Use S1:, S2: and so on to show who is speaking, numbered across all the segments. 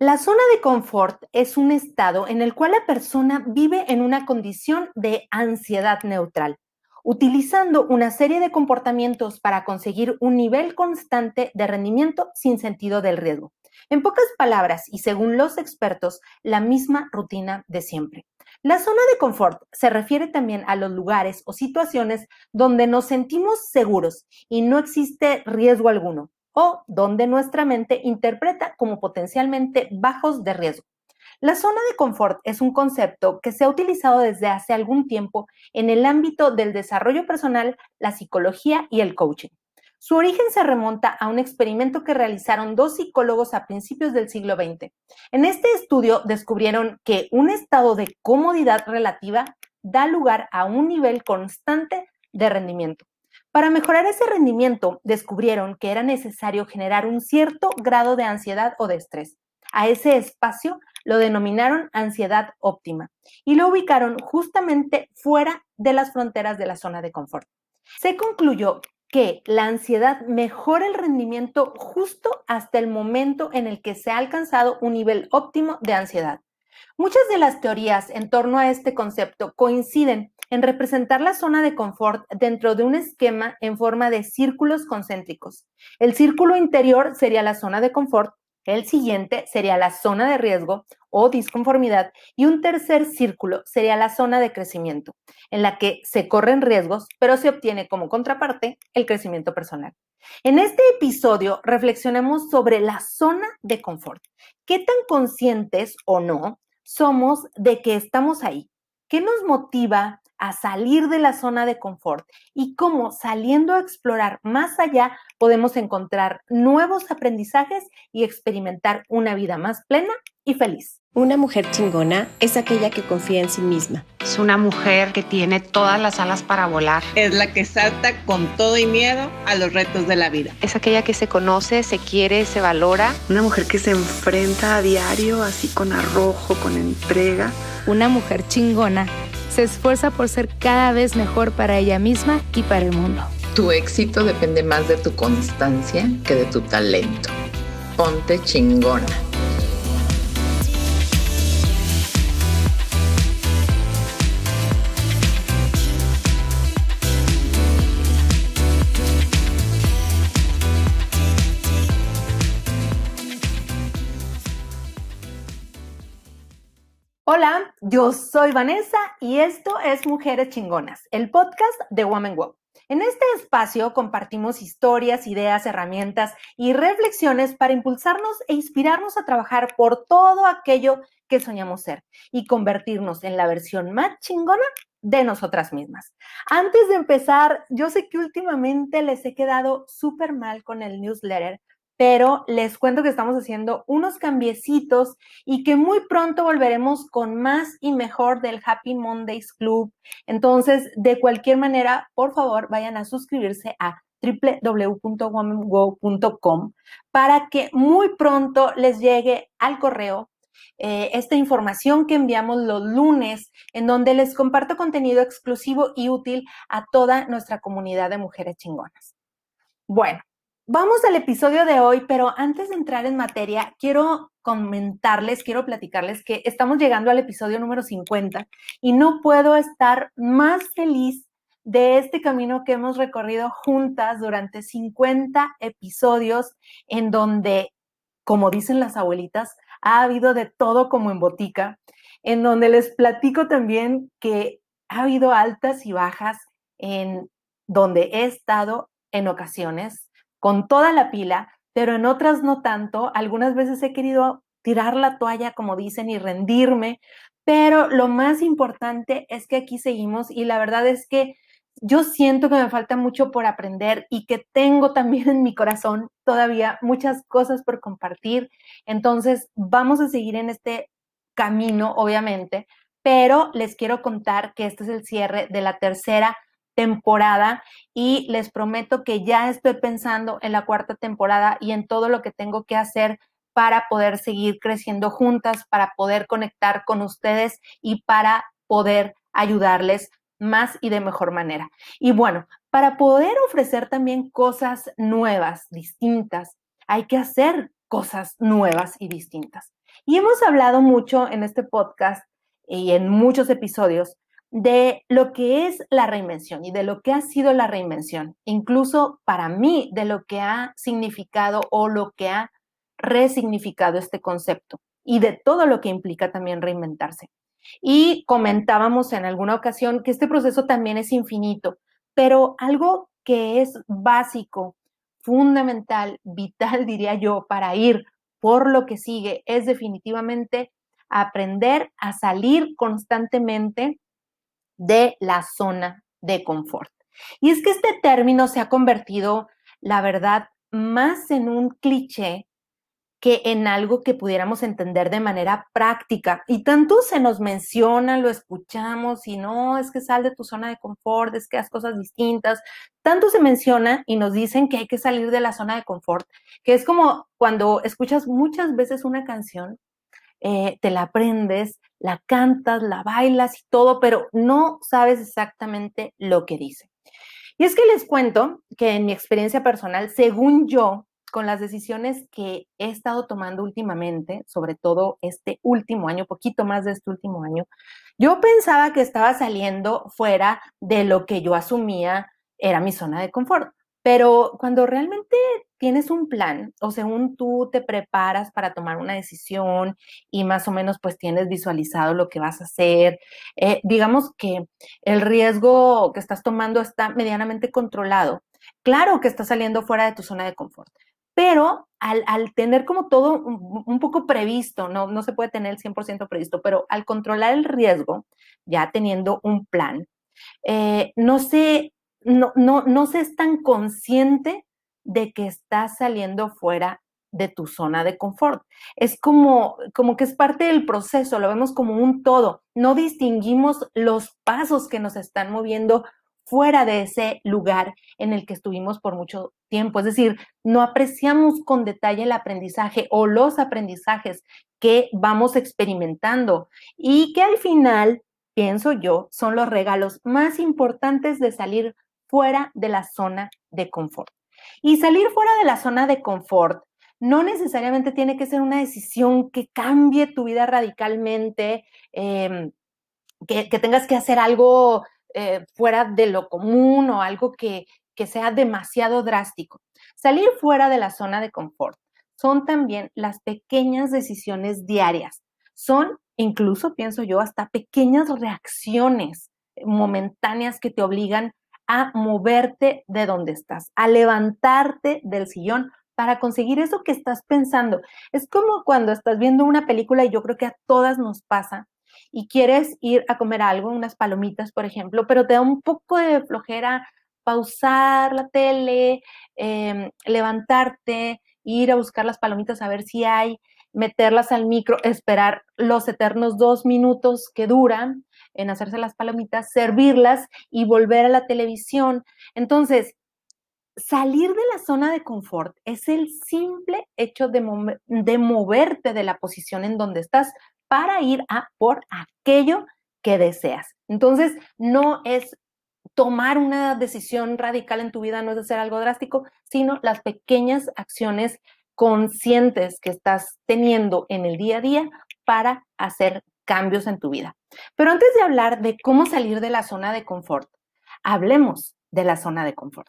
S1: La zona de confort es un estado en el cual la persona vive en una condición de ansiedad neutral, utilizando una serie de comportamientos para conseguir un nivel constante de rendimiento sin sentido del riesgo. En pocas palabras, y según los expertos, la misma rutina de siempre. La zona de confort se refiere también a los lugares o situaciones donde nos sentimos seguros y no existe riesgo alguno, o donde nuestra mente interpreta como potencialmente bajos de riesgo. La zona de confort es un concepto que se ha utilizado desde hace algún tiempo en el ámbito del desarrollo personal, la psicología y el coaching. Su origen se remonta a un experimento que realizaron dos psicólogos a principios del siglo XX. En este estudio descubrieron que un estado de comodidad relativa da lugar a un nivel constante de rendimiento. Para mejorar ese rendimiento, descubrieron que era necesario generar un cierto grado de ansiedad o de estrés. A ese espacio lo denominaron ansiedad óptima y lo ubicaron justamente fuera de las fronteras de la zona de confort. Se concluyó que la ansiedad mejora el rendimiento justo hasta el momento en el que se ha alcanzado un nivel óptimo de ansiedad. Muchas de las teorías en torno a este concepto coinciden en representar la zona de confort dentro de un esquema en forma de círculos concéntricos. El círculo interior sería la zona de confort el siguiente sería la zona de riesgo o disconformidad y un tercer círculo sería la zona de crecimiento, en la que se corren riesgos, pero se obtiene como contraparte el crecimiento personal. En este episodio reflexionemos sobre la zona de confort. ¿Qué tan conscientes o no somos de que estamos ahí? ¿Qué nos motiva a salir de la zona de confort y cómo saliendo a explorar más allá podemos encontrar nuevos aprendizajes y experimentar una vida más plena y feliz.
S2: Una mujer chingona es aquella que confía en sí misma.
S3: Es una mujer que tiene todas las alas para volar.
S4: Es la que salta con todo y miedo a los retos de la vida.
S5: Es aquella que se conoce, se quiere, se valora.
S6: Una mujer que se enfrenta a diario así con arrojo, con entrega.
S7: Una mujer chingona se esfuerza por ser cada vez mejor para ella misma y para el mundo.
S8: Tu éxito depende más de tu constancia que de tu talento. Ponte chingona.
S1: Hola, yo soy Vanessa y esto es Mujeres Chingonas, el podcast de Woman Wow. En este espacio compartimos historias, ideas, herramientas y reflexiones para impulsarnos e inspirarnos a trabajar por todo aquello que soñamos ser y convertirnos en la versión más chingona de nosotras mismas. Antes de empezar, yo sé que últimamente les he quedado súper mal con el newsletter pero les cuento que estamos haciendo unos cambiecitos y que muy pronto volveremos con más y mejor del Happy Mondays Club. Entonces, de cualquier manera, por favor, vayan a suscribirse a www.womango.com para que muy pronto les llegue al correo eh, esta información que enviamos los lunes, en donde les comparto contenido exclusivo y útil a toda nuestra comunidad de mujeres chingonas. Bueno, Vamos al episodio de hoy, pero antes de entrar en materia, quiero comentarles, quiero platicarles que estamos llegando al episodio número 50 y no puedo estar más feliz de este camino que hemos recorrido juntas durante 50 episodios en donde, como dicen las abuelitas, ha habido de todo como en botica, en donde les platico también que ha habido altas y bajas en donde he estado en ocasiones con toda la pila, pero en otras no tanto. Algunas veces he querido tirar la toalla, como dicen, y rendirme, pero lo más importante es que aquí seguimos y la verdad es que yo siento que me falta mucho por aprender y que tengo también en mi corazón todavía muchas cosas por compartir. Entonces, vamos a seguir en este camino, obviamente, pero les quiero contar que este es el cierre de la tercera temporada y les prometo que ya estoy pensando en la cuarta temporada y en todo lo que tengo que hacer para poder seguir creciendo juntas, para poder conectar con ustedes y para poder ayudarles más y de mejor manera. Y bueno, para poder ofrecer también cosas nuevas, distintas, hay que hacer cosas nuevas y distintas. Y hemos hablado mucho en este podcast y en muchos episodios de lo que es la reinvención y de lo que ha sido la reinvención, incluso para mí de lo que ha significado o lo que ha resignificado este concepto y de todo lo que implica también reinventarse. Y comentábamos en alguna ocasión que este proceso también es infinito, pero algo que es básico, fundamental, vital, diría yo, para ir por lo que sigue, es definitivamente aprender a salir constantemente de la zona de confort. Y es que este término se ha convertido, la verdad, más en un cliché que en algo que pudiéramos entender de manera práctica. Y tanto se nos menciona, lo escuchamos, y no, es que sal de tu zona de confort, es que haz cosas distintas. Tanto se menciona y nos dicen que hay que salir de la zona de confort, que es como cuando escuchas muchas veces una canción, eh, te la aprendes, la cantas, la bailas y todo, pero no sabes exactamente lo que dice. Y es que les cuento que en mi experiencia personal, según yo, con las decisiones que he estado tomando últimamente, sobre todo este último año, poquito más de este último año, yo pensaba que estaba saliendo fuera de lo que yo asumía era mi zona de confort. Pero cuando realmente tienes un plan o según tú te preparas para tomar una decisión y más o menos pues tienes visualizado lo que vas a hacer, eh, digamos que el riesgo que estás tomando está medianamente controlado. Claro que estás saliendo fuera de tu zona de confort, pero al, tener como todo un, poco previsto, no, no se puede tener el 100% previsto, pero al controlar el riesgo, ya teniendo un plan, eh, no, se, no, no, no se es tan consciente de que estás saliendo fuera de tu zona de confort. Es como, como que es parte del proceso, lo vemos como un todo. No distinguimos los pasos que nos están moviendo fuera de ese lugar en el que estuvimos por mucho tiempo. Es decir, no apreciamos con detalle el aprendizaje o los aprendizajes que vamos experimentando y que al final, pienso yo, son los regalos más importantes de salir fuera de la zona de confort. Y salir fuera de la zona de confort no necesariamente tiene que ser una decisión que cambie tu vida radicalmente, em, que, tengas que hacer algo eh, fuera de lo común o algo que, que sea demasiado drástico. Salir fuera de la zona de confort son también las pequeñas decisiones diarias. Son incluso, pienso yo, hasta pequeñas reacciones momentáneas que te obligan a moverte de donde estás, a levantarte del sillón para conseguir eso que estás pensando. Es como cuando estás viendo una película y yo creo que a todas nos pasa y quieres ir a comer algo, unas palomitas, por ejemplo, pero te da un poco de flojera pausar la tele, em, levantarte, ir a buscar las palomitas a ver si hay, meterlas al micro, esperar los eternos dos minutos que duran en hacerse las palomitas, servirlas y volver a la televisión. Entonces, salir de la zona de confort es el simple hecho de, de moverte de la posición en donde estás para ir a por aquello que deseas. Entonces, no es tomar una decisión radical en tu vida, no es hacer algo drástico, sino las pequeñas acciones conscientes que estás teniendo en el día a día para hacer cambios en tu vida. Pero antes de hablar de cómo salir de la zona de confort, hablemos de la zona de confort.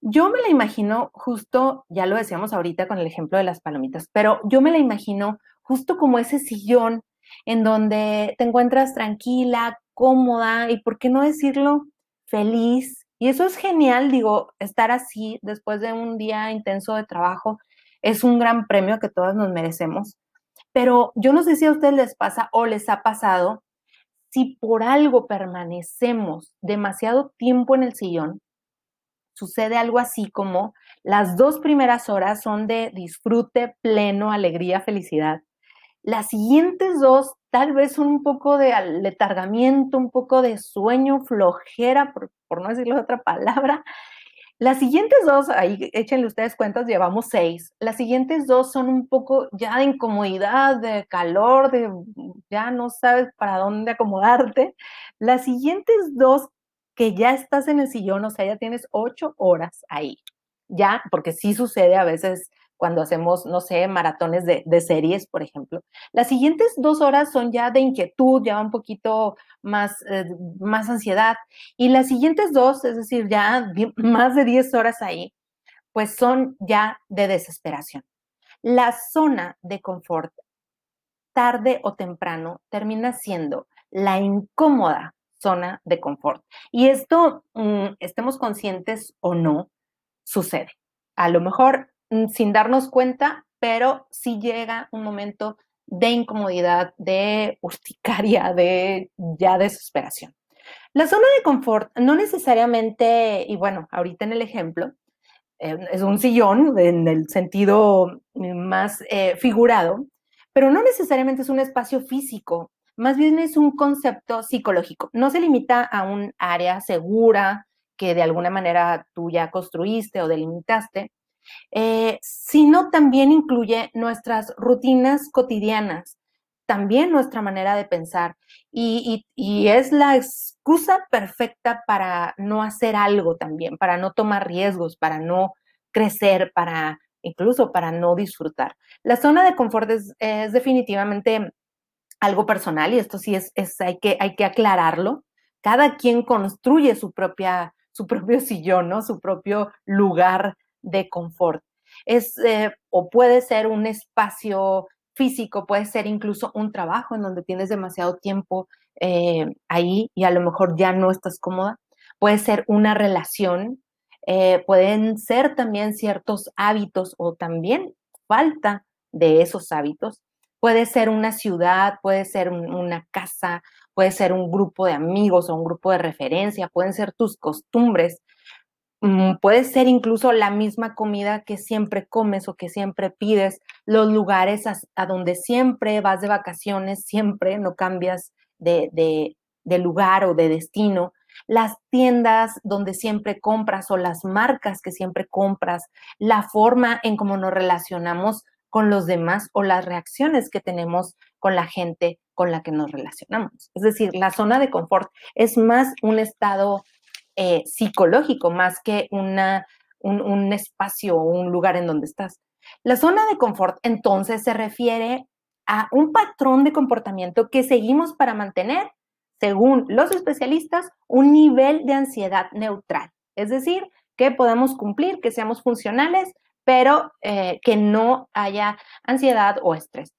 S1: Yo me la imagino justo, ya lo decíamos ahorita con el ejemplo de las palomitas, pero yo me la imagino justo como ese sillón en donde te encuentras tranquila, cómoda y, ¿por qué no decirlo? Feliz. Y eso es genial, digo, estar así después de un día intenso de trabajo es un gran premio que todas nos merecemos. Pero yo no sé si a ustedes les pasa o les ha pasado, si por algo permanecemos demasiado tiempo en el sillón, sucede algo así como las dos primeras horas son de disfrute, pleno, alegría, felicidad. Las siguientes dos tal vez son un poco de letargamiento, un poco de sueño, flojera, por, no decirlo de otra palabra. Las siguientes dos, ahí échenle ustedes cuentas, llevamos seis. Las siguientes dos son un poco ya de incomodidad, de calor, de ya no sabes para dónde acomodarte. Las siguientes dos que ya estás en el sillón, o sea, ya tienes ocho horas ahí. Ya, porque sí sucede a veces cuando hacemos, no sé, maratones de, series, por ejemplo. Las siguientes dos horas son ya de inquietud, ya un poquito más, eh, más ansiedad. Y las siguientes dos, es decir, ya más de 10 horas ahí, pues son ya de desesperación. La zona de confort, tarde o temprano, termina siendo la incómoda zona de confort. Y esto, mm, estemos conscientes o no, sucede. A lo mejor sin darnos cuenta, pero sí llega un momento de incomodidad, de urticaria, de ya desesperación. La zona de confort no necesariamente, y bueno, ahorita en el ejemplo, eh, es un sillón en el sentido más eh, figurado, pero no necesariamente es un espacio físico, más bien es un concepto psicológico. No se limita a un área segura que de alguna manera tú ya construiste o delimitaste, eh, sino también incluye nuestras rutinas cotidianas, también nuestra manera de pensar y, es la excusa perfecta para no hacer algo también, para no tomar riesgos, para no crecer, para incluso para no disfrutar. La zona de confort es, definitivamente algo personal y esto sí es, hay, que, hay que aclararlo. Cada quien construye su propia su propio sillón, ¿no? Su propio lugar de confort. Es, eh, o puede ser un espacio físico, puede ser incluso un trabajo en donde tienes demasiado tiempo eh, ahí y a lo mejor ya no estás cómoda. Puede ser una relación, eh, pueden ser también ciertos hábitos o también falta de esos hábitos. Puede ser una ciudad, puede ser una casa, puede ser un grupo de amigos o un grupo de referencia, pueden ser tus costumbres, puede ser incluso la misma comida que siempre comes o que siempre pides, los lugares a, donde siempre vas de vacaciones, siempre no cambias de, de, lugar o de destino, las tiendas donde siempre compras o las marcas que siempre compras, la forma en cómo nos relacionamos con los demás o las reacciones que tenemos con la gente con la que nos relacionamos. Es decir, la zona de confort es más un estado eh, psicológico más que una, un, espacio o un lugar en donde estás. La zona de confort entonces se refiere a un patrón de comportamiento que seguimos para mantener, según los especialistas, un nivel de ansiedad neutral. Es decir, que podamos cumplir, que seamos funcionales, pero eh, que no haya ansiedad o estrés.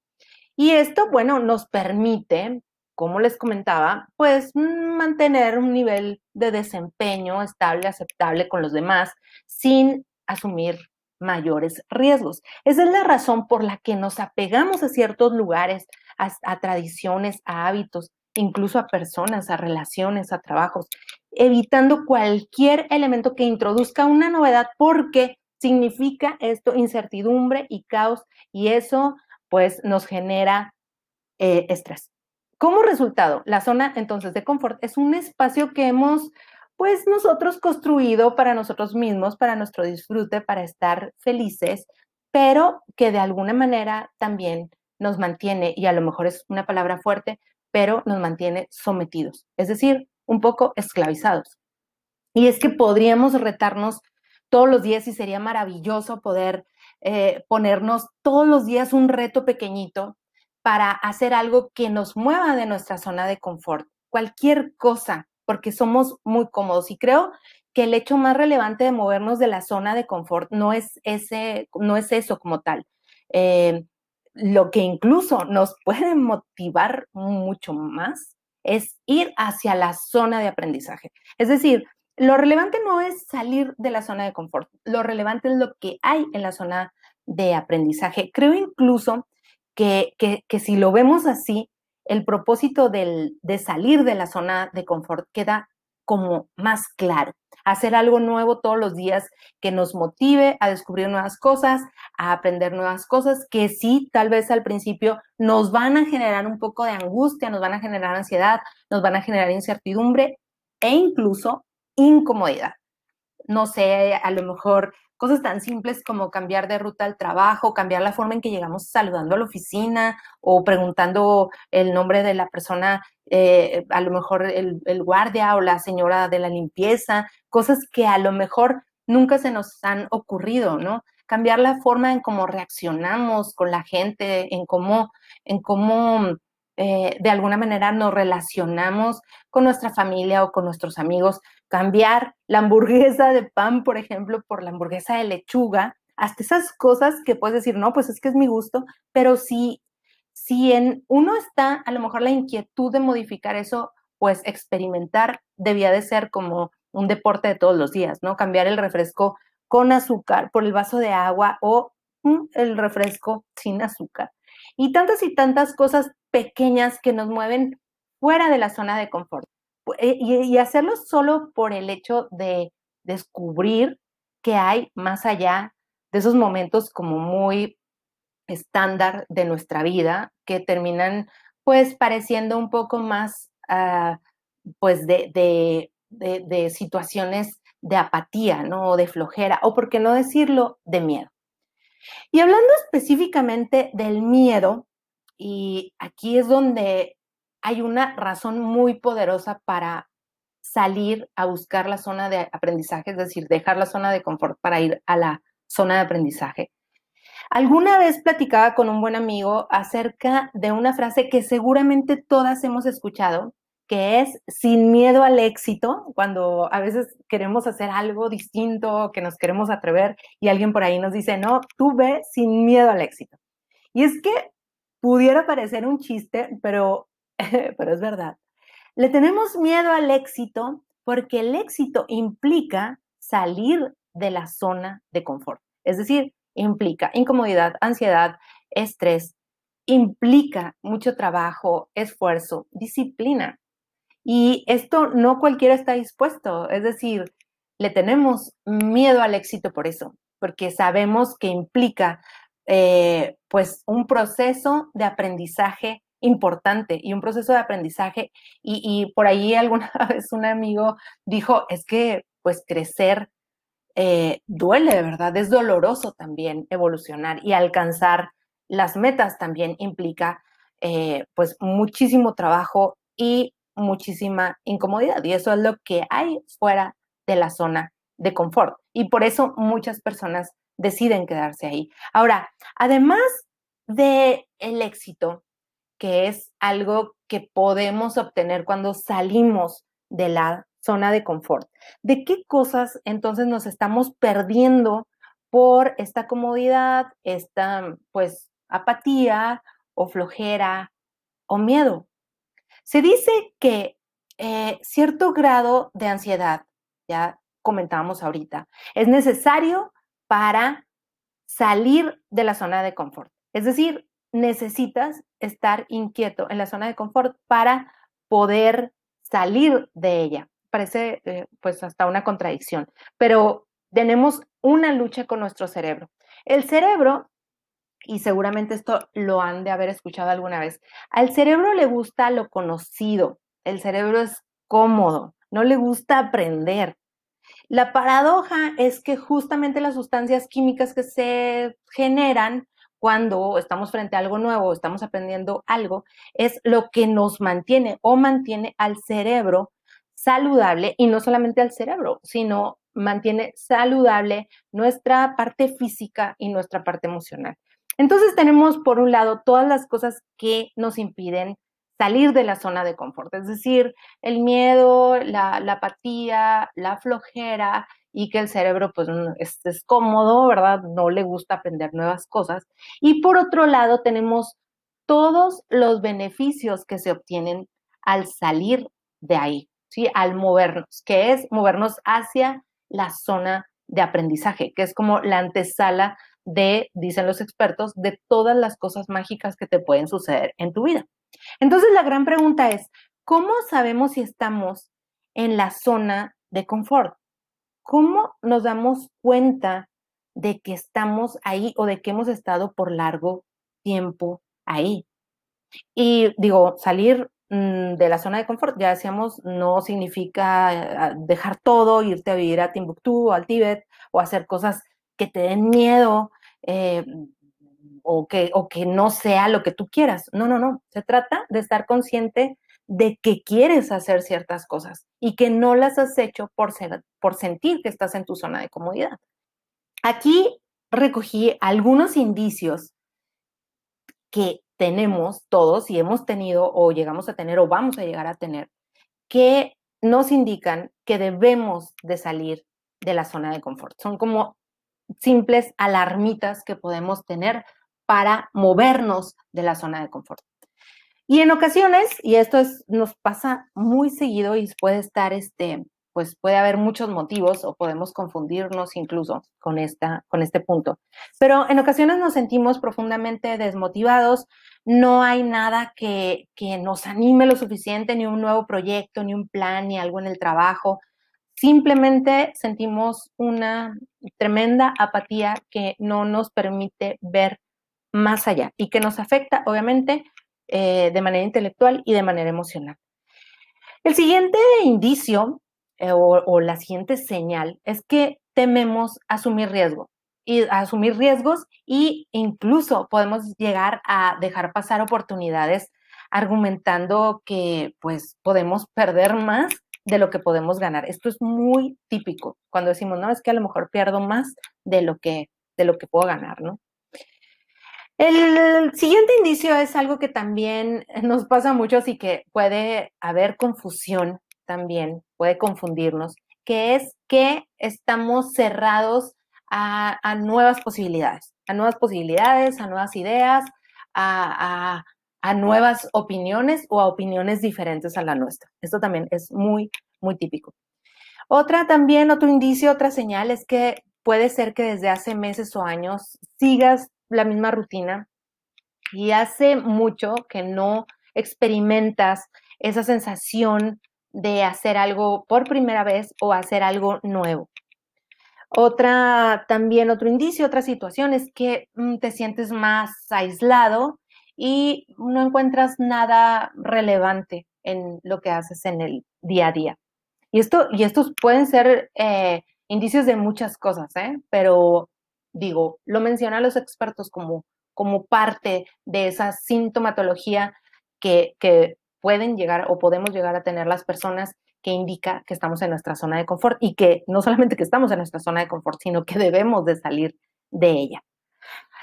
S1: Y esto, bueno, nos permite como les comentaba, pues mm, mantener un nivel de desempeño estable, aceptable con los demás, sin asumir mayores riesgos. Esa es la razón por la que nos apegamos a ciertos lugares, a, tradiciones, a hábitos, incluso a personas, a relaciones, a trabajos, evitando cualquier elemento que introduzca una novedad porque significa esto incertidumbre y caos y eso pues nos genera eh, estrés. Como resultado, la zona entonces de confort es un espacio que hemos pues nosotros construido para nosotros mismos, para nuestro disfrute, para estar felices, pero que de alguna manera también nos mantiene, y a lo mejor es una palabra fuerte, pero nos mantiene sometidos, es decir, un poco esclavizados. Y es que podríamos retarnos todos los días y sería maravilloso poder eh, ponernos todos los días un reto pequeñito para hacer algo que nos mueva de nuestra zona de confort, cualquier cosa, porque somos muy cómodos. Y creo que el hecho más relevante de movernos de la zona de confort no es, ese, no es eso como tal. Eh, lo que incluso nos puede motivar mucho más es ir hacia la zona de aprendizaje. Es decir, lo relevante no es salir de la zona de confort, lo relevante es lo que hay en la zona de aprendizaje. Creo incluso que, si lo vemos así, el propósito de salir de la zona de confort queda como más claro. Hacer algo nuevo todos los días que nos motive a descubrir nuevas cosas, a aprender nuevas cosas que sí, tal vez al principio nos van a generar un poco de angustia, nos van a generar ansiedad, nos van a generar incertidumbre e incluso incomodidad. No sé, a lo mejor cosas tan simples como cambiar de ruta al trabajo, cambiar la forma en que llegamos saludando a la oficina o preguntando el nombre de la persona, eh, a lo mejor el, guardia o la señora de la limpieza, cosas que a lo mejor nunca se nos han ocurrido, ¿no? cambiar la forma en cómo reaccionamos con la gente, en cómo, en cómo eh, de alguna manera nos relacionamos con nuestra familia o con nuestros amigos, cambiar la hamburguesa de pan, por ejemplo, por la hamburguesa de lechuga, hasta esas cosas que puedes decir, no, pues es que es mi gusto, pero si, si en uno está a lo mejor la inquietud de modificar eso, pues experimentar debía de ser como un deporte de todos los días, ¿no? Cambiar el refresco con azúcar por el vaso de agua o mm, el refresco sin azúcar. Y tantas y tantas cosas pequeñas que nos mueven fuera de la zona de confort. Eh, y, hacerlo solo por el hecho de descubrir que hay más allá de esos momentos como muy estándar de nuestra vida que terminan pues pareciendo un poco más ah, pues de, de, situaciones de apatía, ¿no? O de flojera, o por qué no decirlo, de miedo. Y hablando específicamente del miedo, y aquí es donde hay una razón muy poderosa para salir a buscar la zona de aprendizaje, es decir, dejar la zona de confort para ir a la zona de aprendizaje. Alguna vez platicaba con un buen amigo acerca de una frase que seguramente todas hemos escuchado, que es sin miedo al éxito, cuando a veces queremos hacer algo distinto, que nos queremos atrever y alguien por ahí nos dice, no, tú ve sin miedo al éxito. Y es que pudiera parecer un chiste, pero, pero es verdad. Le tenemos miedo al éxito porque el éxito implica salir de la zona de confort. Es decir, implica incomodidad, ansiedad, estrés, implica mucho trabajo, esfuerzo, disciplina. Y esto no cualquiera está dispuesto, es decir, le tenemos miedo al éxito por eso, porque sabemos que implica eh, pues un proceso de aprendizaje importante y un proceso de aprendizaje y, por ahí alguna vez un amigo dijo, es que pues crecer eh, duele, ¿verdad? Es doloroso también evolucionar y alcanzar las metas también implica eh, pues muchísimo trabajo y muchísima incomodidad y eso es lo que hay fuera de la zona de confort y por eso muchas personas deciden quedarse ahí. Ahora, además de el éxito, que es algo que podemos obtener cuando salimos de la zona de confort, ¿de qué cosas entonces nos estamos perdiendo por esta comodidad, esta pues apatía o flojera o miedo? Se dice que eh, cierto grado de ansiedad, ya comentábamos ahorita, es necesario para salir de la zona de confort. Es decir, necesitas estar inquieto en la zona de confort para poder salir de ella. Parece eh, pues hasta una contradicción, pero tenemos una lucha con nuestro cerebro. El cerebro y seguramente esto lo han de haber escuchado alguna vez, al cerebro le gusta lo conocido, el cerebro es cómodo, no le gusta aprender. La paradoja es que justamente las sustancias químicas que se generan cuando estamos frente a algo nuevo, estamos aprendiendo algo, es lo que nos mantiene o mantiene al cerebro saludable y no solamente al cerebro, sino mantiene saludable nuestra parte física y nuestra parte emocional. Entonces tenemos por un lado todas las cosas que nos impiden salir de la zona de confort, es decir, el miedo, la, apatía, la flojera y que el cerebro pues es, es cómodo, ¿verdad? No le gusta aprender nuevas cosas. Y por otro lado tenemos todos los beneficios que se obtienen al salir de ahí, ¿sí? Al movernos, que es movernos hacia la zona de aprendizaje, que es como la antesala de, dicen los expertos, de todas las cosas mágicas que te pueden suceder en tu vida. Entonces la gran pregunta es, ¿cómo sabemos si estamos en la zona de confort? ¿Cómo nos damos cuenta de que estamos ahí o de que hemos estado por largo tiempo ahí? Y digo, salir mm, de la zona de confort, ya decíamos, no significa eh, dejar todo, irte a vivir a Timbuktu o al Tíbet o hacer cosas que te den miedo eh, o, que, o que no sea lo que tú quieras. No, no, no. Se trata de estar consciente de que quieres hacer ciertas cosas y que no las has hecho por, ser, por sentir que estás en tu zona de comodidad. Aquí recogí algunos indicios que tenemos todos y hemos tenido o llegamos a tener o vamos a llegar a tener que nos indican que debemos de salir de la zona de confort. Son como simples alarmitas que podemos tener para movernos de la zona de confort. Y en ocasiones, y esto es, nos pasa muy seguido y puede estar, este, pues puede haber muchos motivos o podemos confundirnos incluso con, esta, con este punto. Pero en ocasiones nos sentimos profundamente desmotivados, no hay nada que, que nos anime lo suficiente, ni un nuevo proyecto, ni un plan, ni algo en el trabajo. Simplemente sentimos una tremenda apatía que no nos permite ver más allá y que nos afecta, obviamente, eh, de manera intelectual y de manera emocional. El siguiente indicio eh, o, la siguiente señal es que tememos asumir riesgo y asumir riesgos e incluso podemos llegar a dejar pasar oportunidades argumentando que pues podemos perder más de lo que podemos ganar. Esto es muy típico cuando decimos, no, es que a lo mejor pierdo más de lo que, de lo que puedo ganar, ¿no? El siguiente indicio es algo que también nos pasa mucho y que puede haber confusión también, puede confundirnos, que es que estamos cerrados a, nuevas posibilidades, a nuevas posibilidades, a nuevas ideas, a, a, nuevas opiniones o a opiniones diferentes a la nuestra. Esto también es muy, muy típico. Otra también, otro indicio, otra señal es que puede ser que desde hace meses o años sigas la misma rutina y hace mucho que no experimentas esa sensación de hacer algo por primera vez o hacer algo nuevo. Otra, también otro indicio, otra situación es que mm, te sientes más aislado y no encuentras nada relevante en lo que haces en el día a día. Y, esto, y estos pueden ser eh, indicios de muchas cosas, ¿eh? pero digo, lo mencionan los expertos como, como parte de esa sintomatología que, que pueden llegar o podemos llegar a tener las personas que indica que estamos en nuestra zona de confort y que no solamente que estamos en nuestra zona de confort, sino que debemos de salir de ella.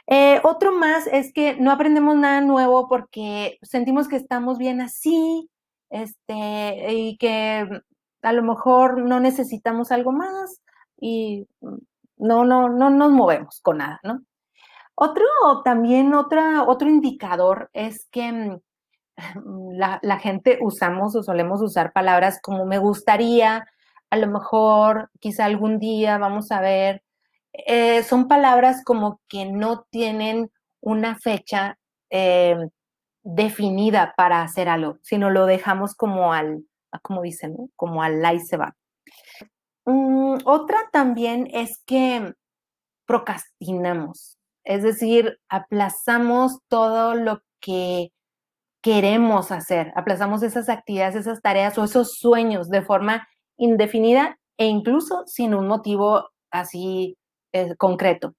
S1: Eh, otro más es que no aprendemos nada nuevo porque sentimos que estamos bien así, este, y que a lo mejor no necesitamos algo más y no, no, no nos movemos con nada, ¿no? Otro, también otra, otro indicador es que mm, la, gente usamos o solemos usar palabras como me gustaría, a lo mejor, quizá algún día, vamos a ver, eh, son palabras como que no tienen una fecha eh, definida para hacer algo, sino lo dejamos como al, como dicen, como al ahí se va. Mm, otra también es que procrastinamos, es decir, aplazamos todo lo que queremos hacer, aplazamos esas actividades, esas tareas o esos sueños de forma indefinida e incluso sin un motivo así eh, concreto.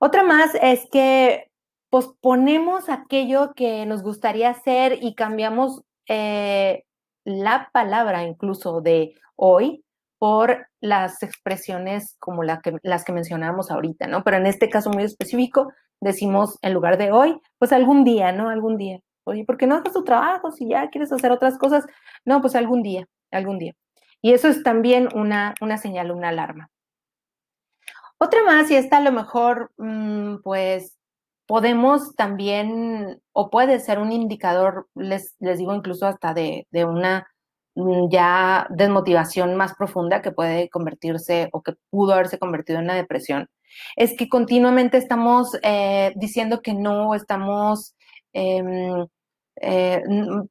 S1: Otra más es que posponemos aquello que nos gustaría hacer y cambiamos eh, la palabra incluso de hoy por las expresiones como las que mencionábamos ahorita, ¿no? Pero en este caso muy específico, decimos en lugar de hoy, pues algún día, ¿no? Algún día. Oye, ¿por qué no haces tu trabajo si ya quieres hacer otras cosas? No, pues algún día, algún día. Y eso es también una, una señal, una alarma. Otra más, y esta a lo mejor, mm, pues podemos también, o puede ser un indicador, les, les digo incluso hasta de, de una ya desmotivación más profunda que puede convertirse o que pudo haberse convertido en una depresión, es que continuamente estamos eh, diciendo que no, estamos em, eh,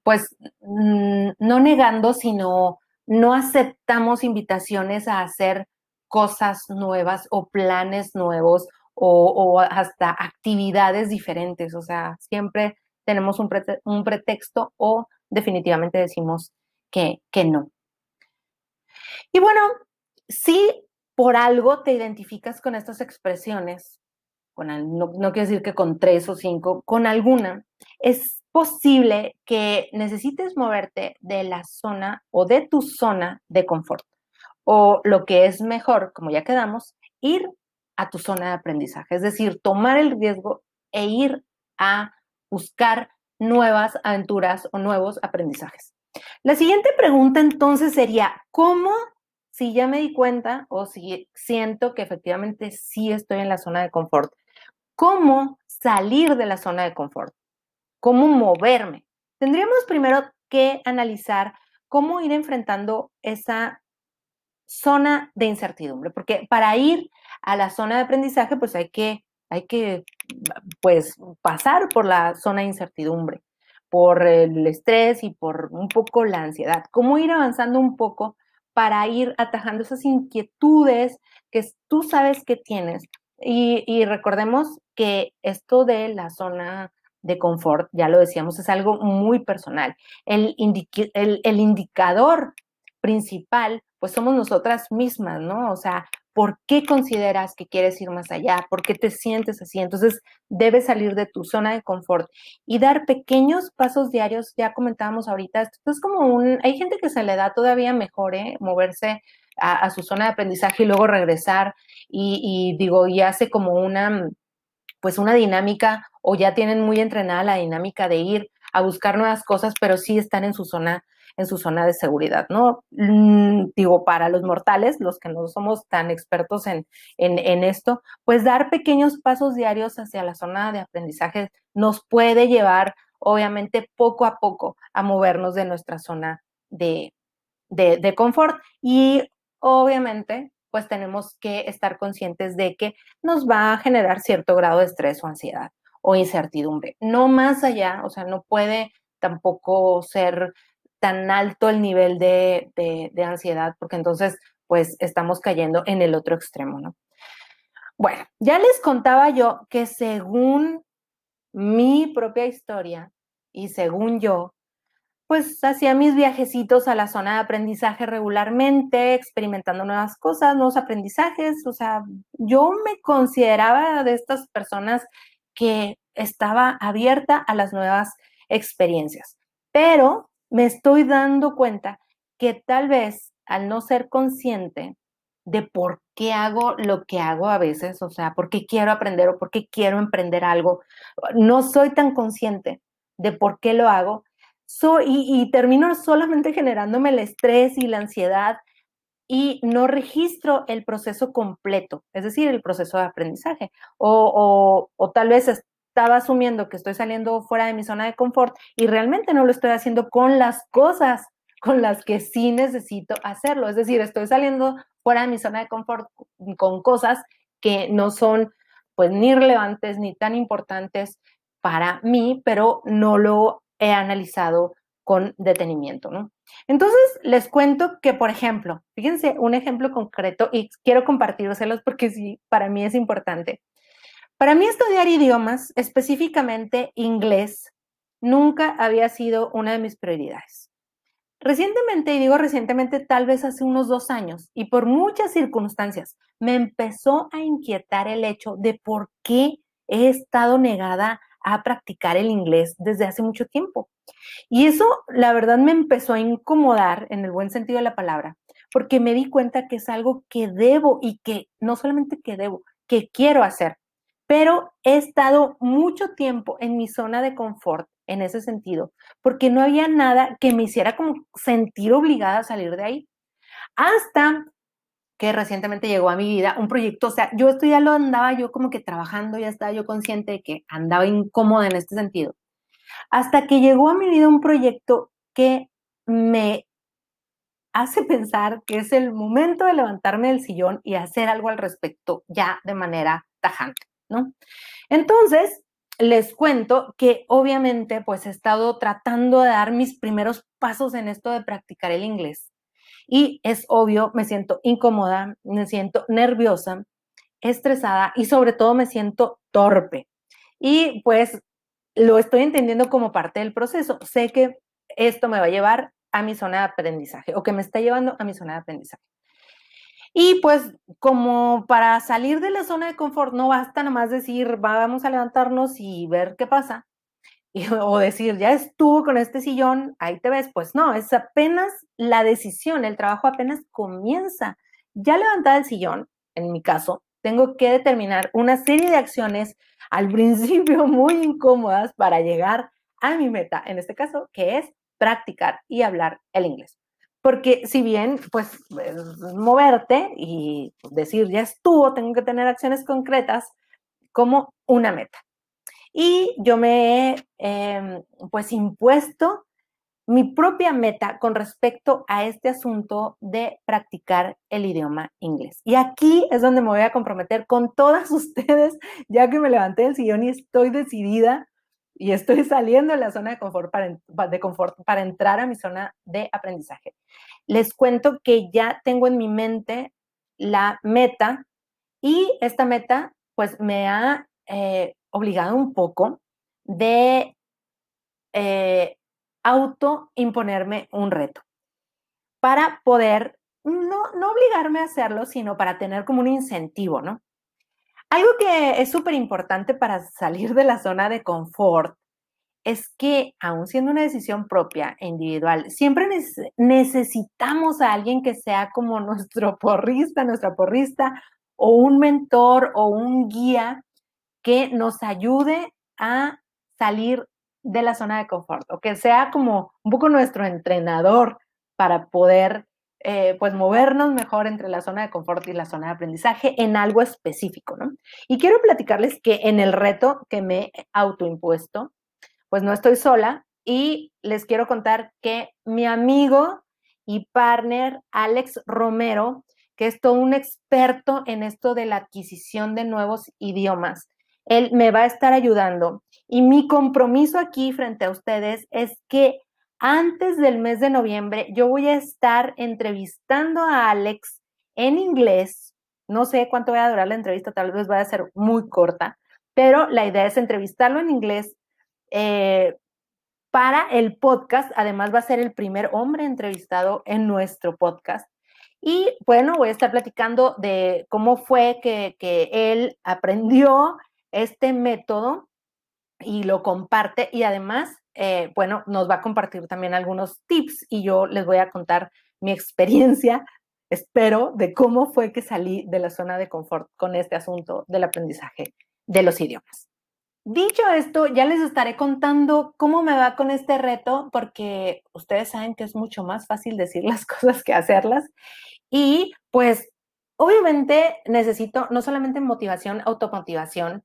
S1: pues no negando, sino no aceptamos invitaciones a hacer cosas nuevas o planes nuevos o, hasta actividades diferentes. O sea, siempre tenemos un, un pretexto o definitivamente decimos que, no. Y bueno, si por algo te identificas con estas expresiones, con no, no quiero decir que con tres o cinco, con alguna, es posible que necesites moverte de la zona o de tu zona de confort. O lo que es mejor, como ya quedamos, ir a tu zona de aprendizaje, es decir, tomar el riesgo e ir a buscar nuevas aventuras o nuevos aprendizajes. La siguiente pregunta entonces sería, ¿cómo, si ya me di cuenta o si siento que efectivamente sí estoy en la zona de confort, cómo salir de la zona de confort? ¿Cómo moverme? Tendríamos primero que analizar cómo ir enfrentando esa zona de incertidumbre, porque para ir a la zona de aprendizaje, pues hay que, hay que pues, pasar por la zona de incertidumbre, por el estrés y por un poco la ansiedad. ¿Cómo ir avanzando un poco para ir atajando esas inquietudes que tú sabes que tienes? Y, recordemos que esto de la zona de confort, ya lo decíamos, es algo muy personal. El, el, el, indicador principal, pues somos nosotras mismas, ¿no? O sea, ¿por qué consideras que quieres ir más allá? ¿Por qué te sientes así? Entonces, debes salir de tu zona de confort y dar pequeños pasos diarios. Ya comentábamos ahorita, esto es como un, hay gente que se le da todavía mejor, ¿eh? Moverse a, a su zona de aprendizaje y luego regresar y, y digo, y hace como una pues una dinámica o ya tienen muy entrenada la dinámica de ir a buscar nuevas cosas, pero sí están en su zona en su zona de seguridad, ¿no? Mm, digo, para los mortales, los que no somos tan expertos en, en, esto, pues dar pequeños pasos diarios hacia la zona de aprendizaje nos puede llevar, obviamente, poco a poco a movernos de nuestra zona de, de, de confort. Y obviamente, pues tenemos que estar conscientes de que nos va a generar cierto grado de estrés o ansiedad o incertidumbre. No más allá, o sea, no puede tampoco ser tan alto el nivel de, de, ansiedad, porque entonces, pues estamos cayendo en el otro extremo, ¿no? Bueno, ya les contaba yo que según mi propia historia y según yo, pues hacía mis viajecitos a la zona de aprendizaje regularmente, experimentando nuevas cosas, nuevos aprendizajes. O sea, yo me consideraba de estas personas que estaba abierta a las nuevas experiencias. Pero me estoy dando cuenta que tal vez al no ser consciente de por qué hago lo que hago a veces, o sea, por qué quiero aprender o por qué quiero emprender algo, no soy tan consciente de por qué lo hago, y, y termino solamente generándome el estrés y la ansiedad y no registro el proceso completo, es decir, el proceso de aprendizaje. O, o, o, tal vez estaba asumiendo que estoy saliendo fuera de mi zona de confort y realmente no lo estoy haciendo con las cosas con las que sí necesito hacerlo. Es decir, estoy saliendo fuera de mi zona de confort con cosas que no son pues ni relevantes ni tan importantes para mí, pero no lo he analizado con detenimiento. Entonces, les cuento que, por ejemplo, fíjense un ejemplo concreto y quiero compartírselos porque sí, para mí es importante. Para mí estudiar idiomas, específicamente inglés, nunca había sido una de mis prioridades. Recientemente, y digo recientemente, tal vez hace unos dos años, y por muchas circunstancias, me empezó a inquietar el hecho de por qué he estado negada a practicar el inglés desde hace mucho tiempo. Y eso, la verdad, me empezó a incomodar en el buen sentido de la palabra, porque me di cuenta que es algo que debo y que no solamente que debo, que quiero hacer. Pero he estado mucho tiempo en mi zona de confort en ese sentido, porque no había nada que me hiciera como sentir obligada a salir de ahí. Hasta que recientemente llegó a mi vida, un proyecto, o sea, yo esto ya lo andaba yo como que trabajando, ya estaba yo consciente de que andaba incómoda en este sentido, hasta que llegó a mi vida un proyecto que me hace pensar que es el momento de levantarme del sillón y hacer algo al respecto ya de manera tajante, ¿no? Entonces, les cuento que obviamente pues he estado tratando de dar mis primeros pasos en esto de practicar el inglés y es obvio, me siento incómoda, me siento nerviosa, estresada y sobre todo me siento torpe. Y pues lo estoy entendiendo como parte del proceso. Sé que esto me va a llevar a mi zona de aprendizaje o que me está llevando a mi zona de aprendizaje. Y pues como para salir de la zona de confort no basta nomás decir, vamos a levantarnos y ver qué pasa, o decir, ya estuvo con este sillón, ahí te ves, pues no, es apenas la decisión, el trabajo apenas comienza. Ya levantada el sillón, en mi caso, tengo que determinar una serie de acciones al principio muy incómodas para llegar a mi meta, en este caso, que es practicar y hablar el inglés. Porque si bien, pues, moverte y decir, ya estuvo, tengo que tener acciones concretas como una meta. Y yo me he, em, pues, impuesto mi propia meta con respecto a este asunto de practicar el idioma inglés. Y aquí es donde me voy a comprometer con todas ustedes, ya que me levanté del sillón y estoy decidida y estoy saliendo de la zona de confort para, entrar a mi zona de aprendizaje. Les cuento que ya tengo en mi mente la meta y esta meta pues me ha eh, obligado un poco de eh, auto imponerme un reto para poder no, no obligarme a hacerlo, sino para tener como un incentivo, ¿no? Algo que es súper importante para salir de la zona de confort es que, aun siendo una decisión propia e individual, siempre necesitamos a alguien que sea como nuestro porrista, nuestra porrista, o un mentor o un guía que nos ayude a salir de la zona de confort, o que sea como un poco nuestro entrenador para poder eh, pues movernos mejor entre la zona de confort y la zona de aprendizaje en algo específico, ¿no? Y quiero platicarles que en el reto que me he autoimpuesto, pues no estoy sola y les quiero contar que mi amigo y partner Alex Romero, que es todo un experto en esto de la adquisición de nuevos idiomas, él me va a estar ayudando. Y mi compromiso aquí frente a ustedes es que antes del mes de noviembre yo voy a estar entrevistando a Alex en inglés. No sé cuánto va a durar la entrevista, tal vez va a ser muy corta, pero la idea es entrevistarlo en inglés eh, para el podcast. Además va a ser el primer hombre entrevistado en nuestro podcast. Y bueno, voy a estar platicando de cómo fue que, que él aprendió este método y lo comparte y además eh, bueno, nos va a compartir también algunos tips y yo les voy a contar mi experiencia, espero, de cómo fue que salí de la zona de confort con este asunto del aprendizaje de los idiomas. Dicho esto, ya les estaré contando cómo me va con este reto, porque ustedes saben que es mucho más fácil decir las cosas que hacerlas. Y pues, obviamente necesito no solamente motivación, automotivación.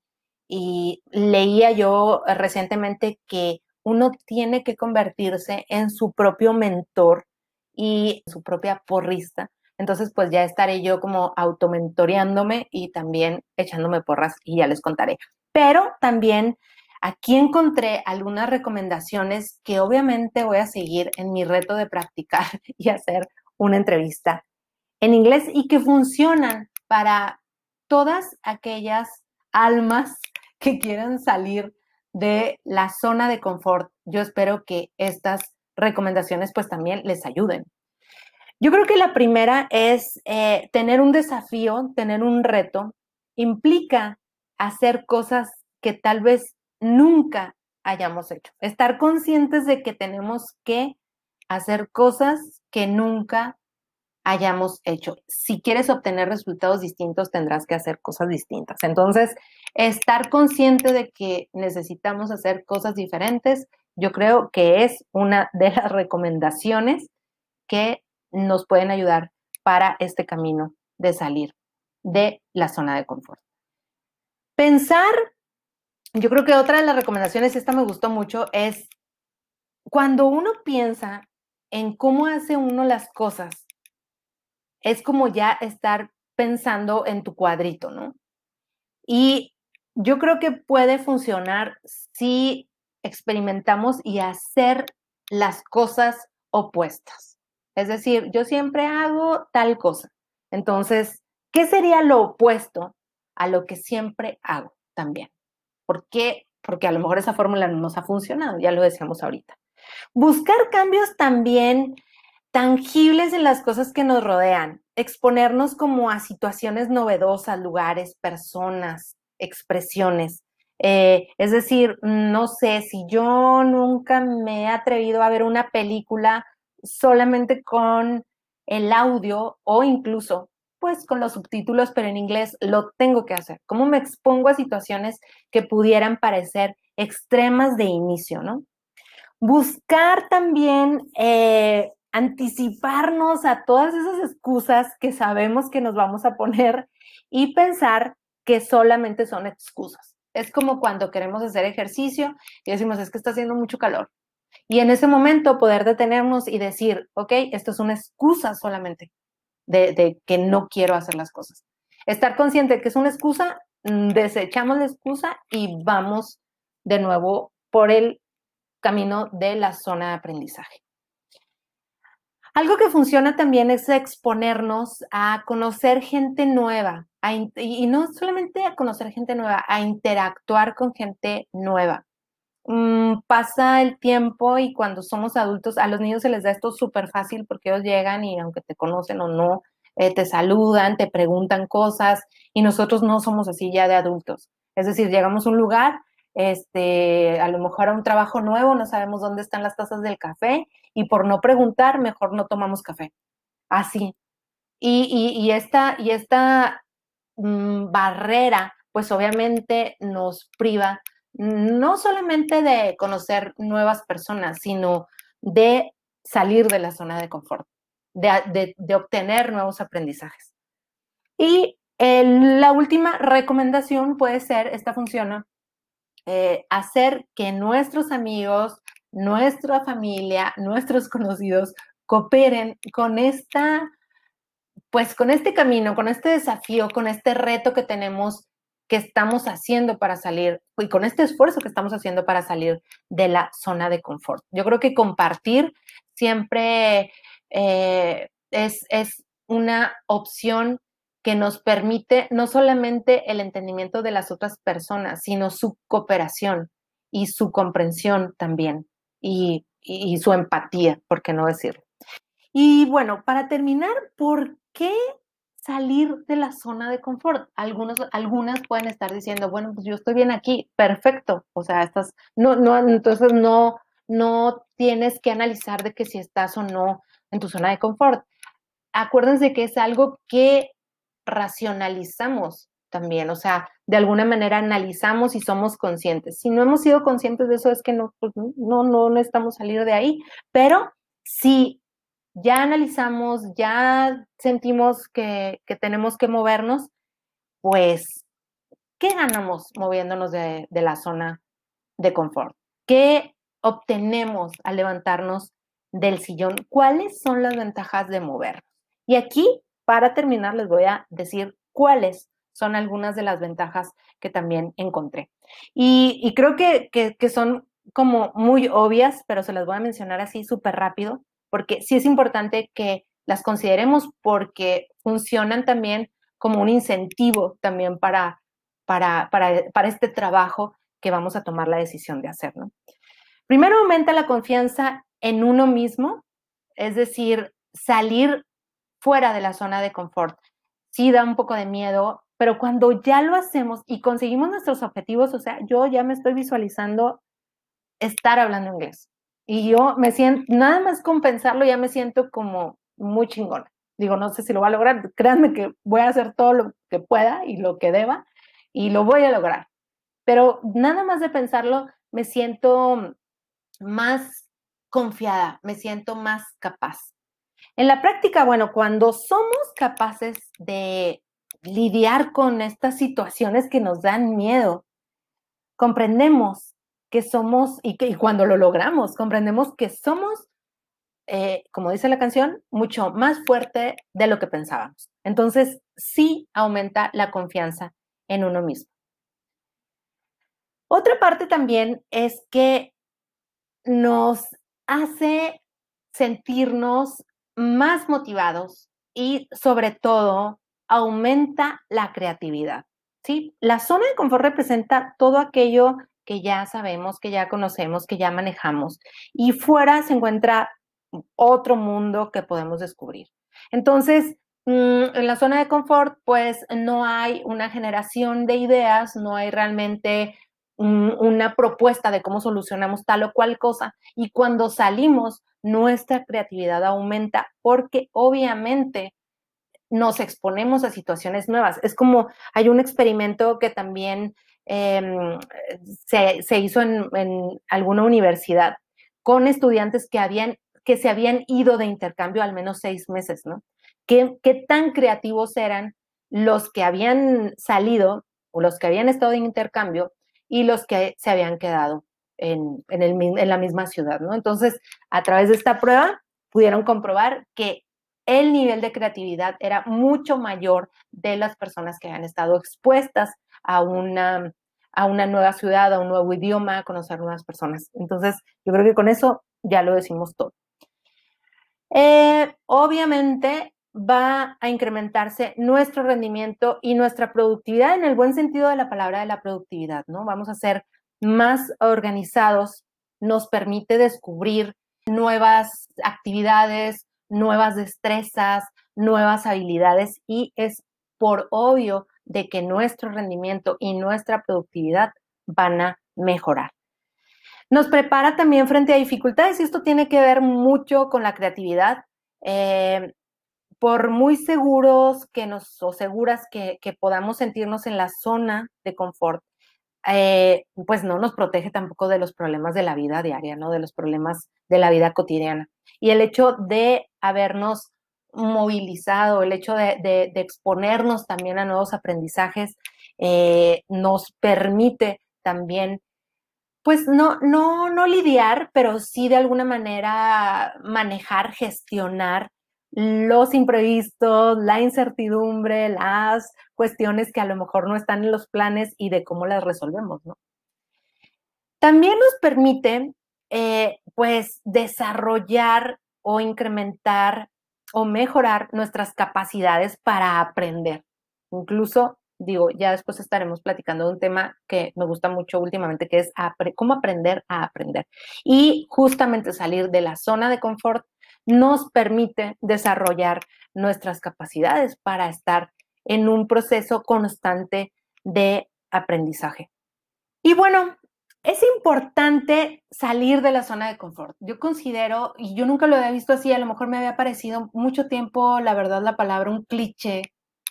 S1: Y leía yo recientemente que uno tiene que convertirse en su propio mentor y su propia porrista. Entonces, pues ya estaré yo como automentoreándome y también echándome porras y ya les contaré. Pero también aquí encontré algunas recomendaciones que obviamente voy a seguir en mi reto de practicar y hacer una entrevista en inglés y que funcionan para todas aquellas almas que quieran salir de la zona de confort. Yo espero que estas recomendaciones pues también les ayuden. Yo creo que la primera es eh, tener un desafío, tener un reto, implica hacer cosas que tal vez nunca hayamos hecho. Estar conscientes de que tenemos que hacer cosas que nunca hayamos hecho. Si quieres obtener resultados distintos, tendrás que hacer cosas distintas. Entonces, estar consciente de que necesitamos hacer cosas diferentes, yo creo que es una de las recomendaciones que nos pueden ayudar para este camino de salir de la zona de confort. Pensar, yo creo que otra de las recomendaciones, esta me gustó mucho, es cuando uno piensa en cómo hace uno las cosas es como ya estar pensando en tu cuadrito, ¿no? Y yo creo que puede funcionar si experimentamos y hacer las cosas opuestas. Es decir, yo siempre hago tal cosa. Entonces, ¿qué sería lo opuesto a lo que siempre hago también? ¿Por qué? Porque a lo mejor esa fórmula no nos ha funcionado, ya lo decíamos ahorita. Buscar cambios también tangibles en las cosas que nos rodean, exponernos como a situaciones novedosas, lugares, personas, expresiones. Eh, es decir, no sé, si yo nunca me he atrevido a ver una película solamente con el audio o incluso pues con los subtítulos, pero en inglés lo tengo que hacer. ¿Cómo me expongo a situaciones que pudieran parecer extremas de inicio, no? Buscar también eh, anticiparnos a todas esas excusas que sabemos que nos vamos a poner y pensar que solamente son excusas. Es como cuando queremos hacer ejercicio y decimos, es que está haciendo mucho calor. Y en ese momento poder detenernos y decir, ok, esto es una excusa solamente de, que no quiero hacer las cosas. Estar consciente que es una excusa, mm, desechamos la excusa y vamos de nuevo por el camino de la zona de aprendizaje. Algo que funciona también es exponernos a conocer gente nueva, y no solamente a conocer gente nueva, a interactuar con gente nueva. Mm, pasa el tiempo y cuando somos adultos, a los niños se les da esto súper fácil porque ellos llegan y aunque te conocen o no, eh, te saludan, te preguntan cosas y nosotros no somos así ya de adultos. Es decir, llegamos a un lugar, este, a lo mejor a un trabajo nuevo, no sabemos dónde están las tazas del café y por no preguntar, mejor no tomamos café. Así. Y, esta, y esta mm, barrera, pues obviamente nos priva no solamente de conocer nuevas personas, sino de salir de la zona de confort, de, obtener nuevos aprendizajes. Y la última recomendación puede ser, esta funciona, eh, hacer que nuestros amigos, nuestra familia, nuestros conocidos cooperen con esta, pues con este camino, con este desafío, con este reto que tenemos, que estamos haciendo para salir y con este esfuerzo que estamos haciendo para salir de la zona de confort. Yo creo que compartir siempre eh, es, es una opción que nos permite no solamente el entendimiento de las otras personas, sino su cooperación y su comprensión también y, su empatía, por qué no decirlo. Y bueno, para terminar, ¿por qué salir de la zona de confort? Algunos, algunas pueden estar diciendo, bueno, pues yo estoy bien aquí, perfecto. O sea, estás, no, no, entonces no, no tienes que analizar de que si estás o no en tu zona de confort. Acuérdense que es algo que racionalizamos también, o sea, de alguna manera analizamos y somos conscientes. Si no hemos sido conscientes de eso, es que no, pues, no, no necesitamos salir de ahí, pero si ya analizamos, ya sentimos que, tenemos que movernos, pues, ¿qué ganamos moviéndonos de, de la zona de confort? ¿Qué obtenemos al levantarnos del sillón? ¿Cuáles son las ventajas de movernos? Y aquí, para terminar, les voy a decir cuáles son algunas de las ventajas que también encontré. Y, creo que, son como muy obvias, pero se las voy a mencionar así súper rápido, porque sí es importante que las consideremos porque funcionan también como un incentivo también para, para, para, este trabajo que vamos a tomar la decisión de hacer. Primero aumenta la confianza en uno mismo, es decir, salir fuera de la zona de confort. Sí da un poco de miedo, pero cuando ya lo hacemos y conseguimos nuestros objetivos, o sea, yo ya me estoy visualizando estar hablando inglés. Y yo me siento, nada más con pensarlo, ya me siento como muy chingona. Digo, no sé si lo va a lograr, créanme que voy a hacer todo lo que pueda y lo que deba y lo voy a lograr. Pero nada más de pensarlo, me siento más confiada, me siento más capaz. En la práctica, bueno, cuando somos capaces de lidiar con estas situaciones que nos dan miedo. Comprendemos que somos, y, que, cuando lo logramos, comprendemos que somos, eh, como dice la canción, mucho más fuerte de lo que pensábamos. Entonces, sí aumenta la confianza en uno mismo. Otra parte también es que nos hace sentirnos más motivados y sobre todo aumenta la creatividad. ¿sí? La zona de confort representa todo aquello que ya sabemos, que ya conocemos, que ya manejamos. Y fuera se encuentra otro mundo que podemos descubrir. Entonces, mm, en la zona de confort, pues no hay una generación de ideas, no hay realmente una propuesta de cómo solucionamos tal o cual cosa. Y cuando salimos, nuestra creatividad aumenta porque obviamente nos exponemos a situaciones nuevas. Es como hay un experimento que también em, se, hizo en, alguna universidad con estudiantes que, habían, que se habían ido de intercambio al menos seis meses, ¿no? ¿Qué, qué tan creativos eran los que habían salido o los que habían estado en intercambio y los que se habían quedado en, en, el, en la misma ciudad, ¿no? Entonces, a través de esta prueba pudieron comprobar que el nivel de creatividad era mucho mayor de las personas que habían estado expuestas a una, a una nueva ciudad, a un nuevo idioma, a conocer nuevas personas. Entonces, yo creo que con eso ya lo decimos todo. Eh, obviamente va a incrementarse nuestro rendimiento y nuestra productividad en el buen sentido de la palabra de la productividad, ¿no? Vamos a ser más organizados, nos permite descubrir nuevas actividades, nuevas destrezas, nuevas habilidades y es por obvio de que nuestro rendimiento y nuestra productividad van a mejorar. Nos prepara también frente a dificultades y esto tiene que ver mucho con la creatividad. Eh, por muy seguros que nos o seguras que, podamos sentirnos en la zona de confort, eh, pues no nos protege tampoco de los problemas de la vida diaria, ¿no? De los problemas de la vida cotidiana. Y el hecho de habernos movilizado, el hecho de, exponernos también a nuevos aprendizajes, eh, nos permite también, pues no, no, no lidiar, pero sí de alguna manera manejar, gestionar los imprevistos, la incertidumbre, las cuestiones que a lo mejor no están en los planes y de cómo las resolvemos, ¿no? También nos permite, eh, pues, desarrollar o incrementar o mejorar nuestras capacidades para aprender. Incluso, digo, ya después estaremos platicando de un tema que me gusta mucho últimamente, que es cómo aprender a aprender. Y justamente salir de la zona de confort nos permite desarrollar nuestras capacidades para estar en un proceso constante de aprendizaje. Y bueno, es importante salir de la zona de confort. Yo considero, y yo nunca lo había visto así, a lo mejor me había parecido mucho tiempo, la verdad, la palabra un cliché,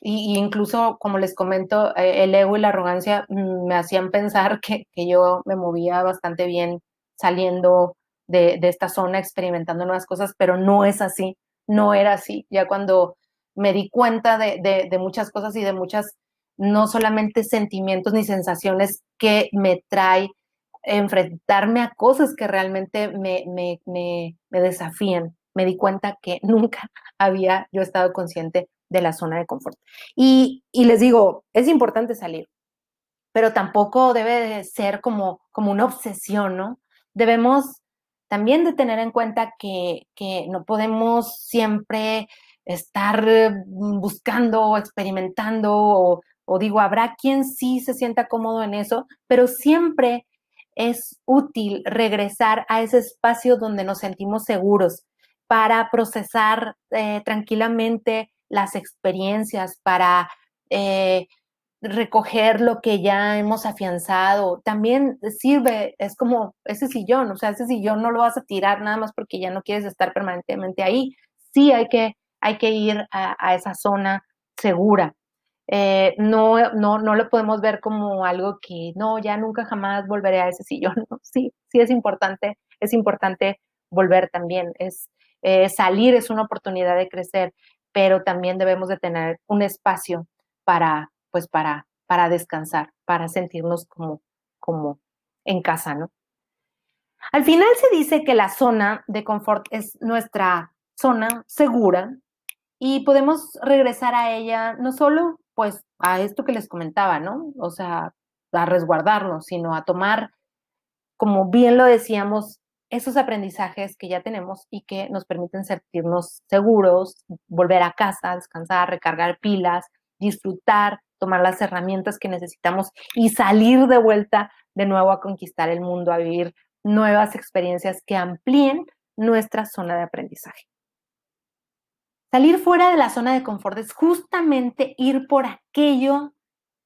S1: y, incluso, como les comento, eh, el ego y la arrogancia mm, me hacían pensar que, que yo me movía bastante bien saliendo de, esta zona experimentando nuevas cosas, pero no es así, no era así. Ya cuando me di cuenta de, muchas cosas y de muchas, no solamente sentimientos ni sensaciones que me trae enfrentarme a cosas que realmente me, me, me, me desafían. Me di cuenta que nunca había yo estado consciente de la zona de confort. Y, y, les digo, es importante salir, pero tampoco debe ser como, como una obsesión, ¿no? Debemos también de tener en cuenta que, no podemos siempre estar mm, buscando experimentando o, o, digo, habrá quien sí se sienta cómodo en eso, pero siempre es útil regresar a ese espacio donde nos sentimos seguros para procesar eh, tranquilamente las experiencias, para eh, recoger lo que ya hemos afianzado. También sirve, es como ese sillón, o sea, ese sillón no lo vas a tirar nada más porque ya no quieres estar permanentemente ahí. Sí hay que, hay que ir a, esa zona segura. Eh, no, no, no lo podemos ver como algo que no, ya nunca jamás volveré a ese sillón. Sí, sí es importante, es importante volver también. Es eh, salir es una oportunidad de crecer, pero también debemos de tener un espacio para pues para, para descansar, para sentirnos como, como en casa, ¿no? Al final se dice que la zona de confort es nuestra zona segura y podemos regresar a ella no solo pues a esto que les comentaba, ¿no? O sea, a resguardarnos, sino a tomar, como bien lo decíamos, esos aprendizajes que ya tenemos y que nos permiten sentirnos seguros, volver a casa, descansar, recargar pilas, disfrutar tomar las herramientas que necesitamos y salir de vuelta de nuevo a conquistar el mundo, a vivir nuevas experiencias que amplíen nuestra zona de aprendizaje. Salir fuera de la zona de confort es justamente ir por aquello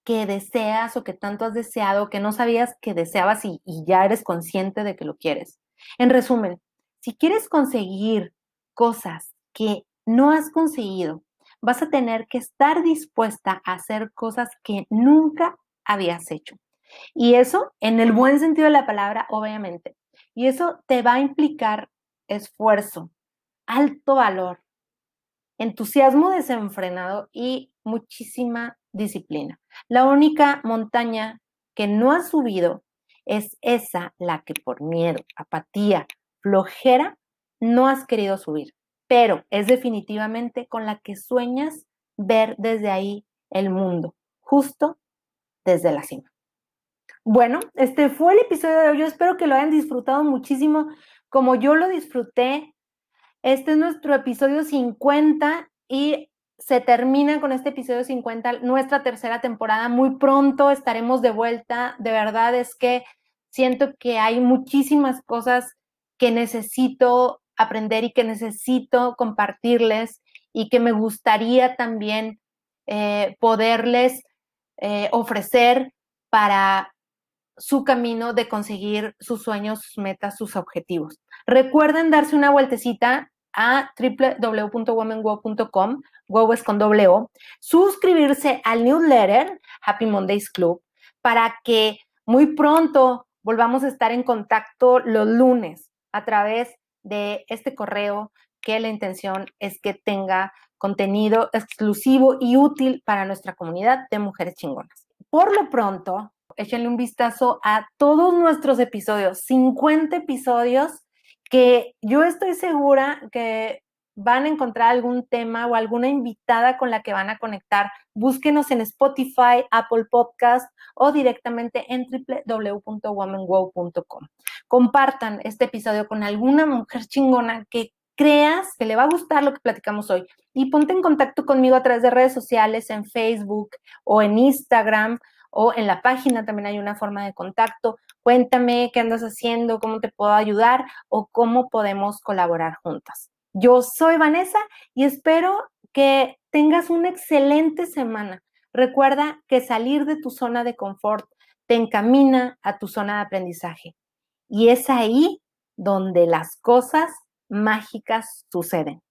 S1: que deseas o que tanto has deseado, que no sabías que deseabas y, y ya eres consciente de que lo quieres. En resumen, si quieres conseguir cosas que no has conseguido, vas a tener que estar dispuesta a hacer cosas que nunca habías hecho. Y eso, en el buen sentido de la palabra, obviamente. Y eso te va a implicar esfuerzo, alto valor, entusiasmo desenfrenado y muchísima disciplina. La única montaña que no has subido es esa la que por miedo, apatía, flojera, no has querido subir, pero es definitivamente con la que sueñas ver desde ahí el mundo, justo desde la cima. Bueno, este fue el episodio de hoy. Yo espero que lo hayan disfrutado muchísimo como yo lo disfruté. Este es nuestro episodio 50 y se termina con este episodio 50 nuestra tercera temporada. Muy pronto estaremos de vuelta. De verdad es que siento que hay muchísimas cosas que necesito aprender y que necesito compartirles y que me gustaría también eh, poderles eh, ofrecer para su camino de conseguir sus sueños, sus metas, sus objetivos. Recuerden darse una vueltecita a www.womanwow.com, wow es con doble O, suscribirse al newsletter Happy Mondays Club para que muy pronto volvamos a estar en contacto los lunes a través de este correo que la intención es que tenga contenido exclusivo y útil para nuestra comunidad de mujeres chingonas. Por lo pronto, échenle un vistazo a todos nuestros episodios, 50 episodios que yo estoy segura que van a encontrar algún tema o alguna invitada con la que van a conectar. Búsquenos en Spotify, Apple Podcast o directamente en www.womanwow.com. Compartan este episodio con alguna mujer chingona que creas que le va a gustar lo que platicamos hoy y ponte en contacto conmigo a través de redes sociales, en Facebook o en Instagram o en la página también hay una forma de contacto. Cuéntame qué andas haciendo, cómo te puedo ayudar o cómo podemos colaborar juntas. Yo soy Vanessa y espero que tengas una excelente semana. Recuerda que salir de tu zona de confort te encamina a tu zona de aprendizaje. Y es ahí donde las cosas mágicas suceden.